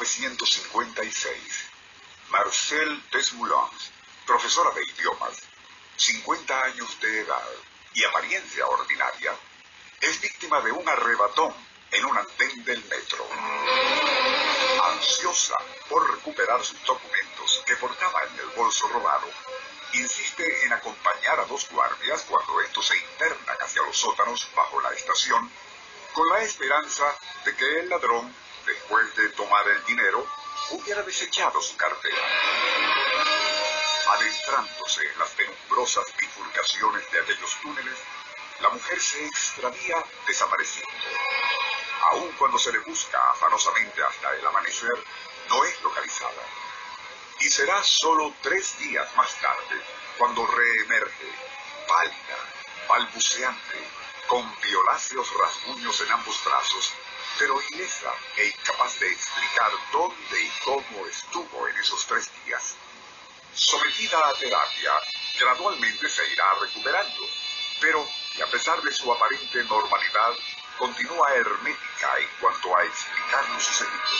París, año 1956. Marcel Desmoulins, profesora de idiomas, 50 años de edad y apariencia ordinaria, es víctima de un arrebatón en un andén del metro. Ansiosa por recuperar sus documentos que portaba en el bolso robado, insiste en acompañar a dos guardias cuando estos se internan hacia los sótanos bajo la estación, con la esperanza de que el ladrón, después de tomar el dinero, hubiera desechado su cartera. Adentrándose en las penumbrosas bifurcaciones de aquellos túneles, la mujer se extravía desapareciendo. Aun cuando se le busca afanosamente hasta el amanecer, no es localizada. Y será solo tres días más tarde cuando reemerge, pálida, balbuceante, con violáceos rasguños en ambos brazos, pero ilesa e incapaz de explicar dónde y cómo estuvo en esos tres días. Sometida a terapia, gradualmente se irá recuperando, pero, a pesar de su aparente normalidad, continúa hermética en cuanto a explicar lo sucedido.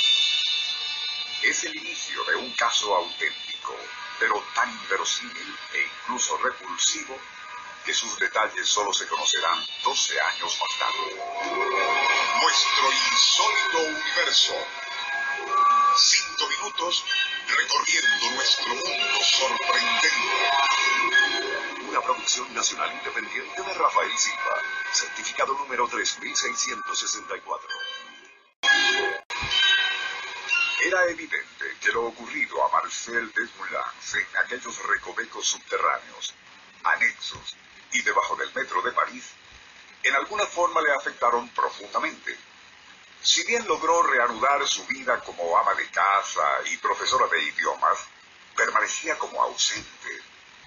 Es el inicio de un caso auténtico, pero tan inverosímil e incluso repulsivo que sus detalles solo se conocerán 12 años más tarde. Nuestro insólito universo. Cinco minutos recorriendo nuestro mundo sorprendente. Una producción nacional independiente de Rafael Silva. Certificado número 3664. Era evidente que lo ocurrido a Marcel Desmoulins en aquellos recovecos subterráneos, anexos y debajo del metro de París, en alguna forma le afectaron profundamente. Si bien logró reanudar su vida como ama de casa y profesora de idiomas, permanecía como ausente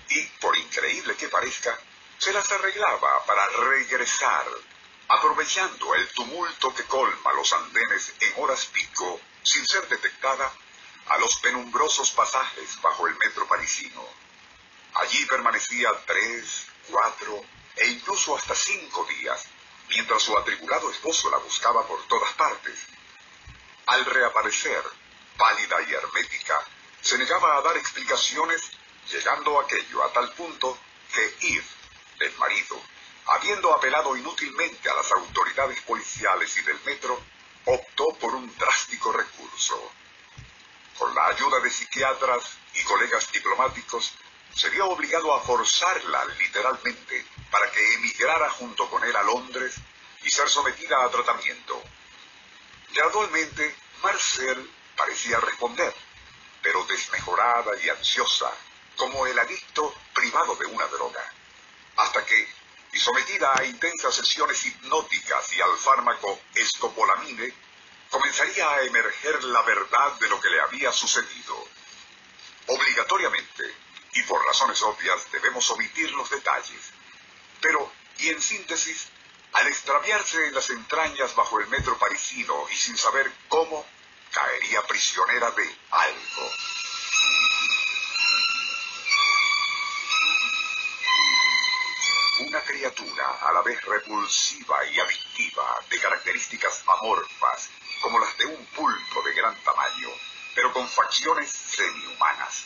y, por increíble que parezca, se las arreglaba para regresar, aprovechando el tumulto que colma los andenes en horas pico, sin ser detectada, a los penumbrosos pasajes bajo el metro parisino. Allí permanecía tres, cuatro e incluso hasta cinco días, mientras su atribulado esposo la buscaba por todas partes. Al reaparecer, pálida y hermética, se negaba a dar explicaciones, llegando aquello a tal punto que Yves, el marido, habiendo apelado inútilmente a las autoridades policiales y del metro, optó por un drástico recurso. Con la ayuda de psiquiatras y colegas diplomáticos, se vio obligado a forzarla literalmente para que emigrara junto con él a Londres y ser sometida a tratamiento. Gradualmente, Marcel parecía responder, pero desmejorada y ansiosa, como el adicto privado de una droga, hasta que, y sometida a intensas sesiones hipnóticas y al fármaco escopolamine, comenzaría a emerger la verdad de lo que le había sucedido. Obligatoriamente, y por razones obvias debemos omitir los detalles. Pero, y en síntesis, al extraviarse en las entrañas bajo el metro parisino y sin saber cómo, caería prisionera de algo. Una criatura a la vez repulsiva y adictiva, de características amorfas, como las de un pulpo de gran tamaño, pero con facciones semi-humanas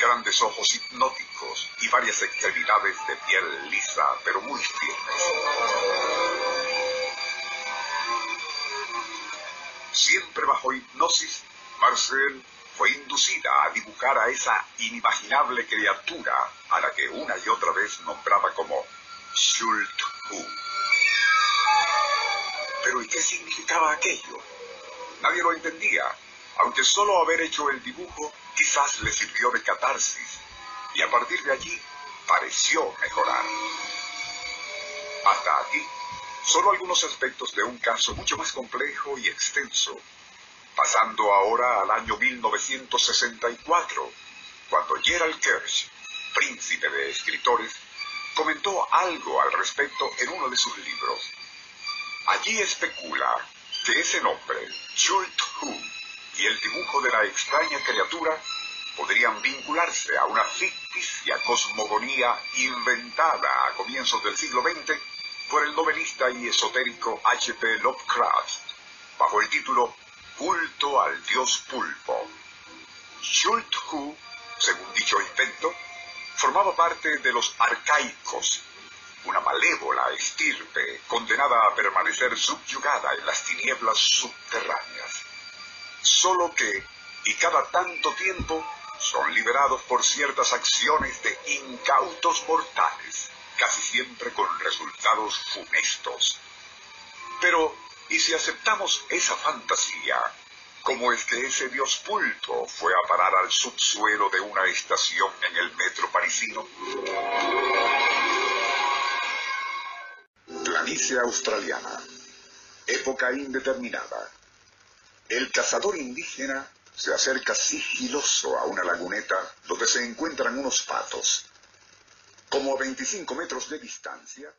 grandes ojos hipnóticos y varias extremidades de piel lisa pero muy firmes. Siempre bajo hipnosis, Marcel fue inducida a dibujar a esa inimaginable criatura a la que una y otra vez nombraba como Schulthu. Pero ¿y qué significaba aquello? Nadie lo entendía, aunque solo haber hecho el dibujo quizás le sirvió de catarsis y a partir de allí pareció mejorar. Hasta aquí, solo algunos aspectos de un caso mucho más complejo y extenso. pasando ahora al año 1964, cuando Gerald Kirsch, príncipe de escritores, comentó algo al respecto en uno de sus libros. Allí especula que ese nombre, Schult Hu, y el dibujo de la extraña criatura podrían vincularse a una ficticia cosmogonía inventada a comienzos del siglo XX por el novelista y esotérico H.P. Lovecraft, bajo el título Culto al Dios Pulpo. Hu, según dicho invento, formaba parte de los arcaicos, una malévola estirpe condenada a permanecer subyugada en las tinieblas subterráneas. Solo que, y cada tanto tiempo, son liberados por ciertas acciones de incautos mortales, casi siempre con resultados funestos. Pero, ¿y si aceptamos esa fantasía? ¿Cómo es que ese dios pulto fue a parar al subsuelo de una estación en el metro parisino? Planicie australiana. Época indeterminada. El cazador indígena se acerca sigiloso a una laguneta donde se encuentran unos patos. Como a 25 metros de distancia,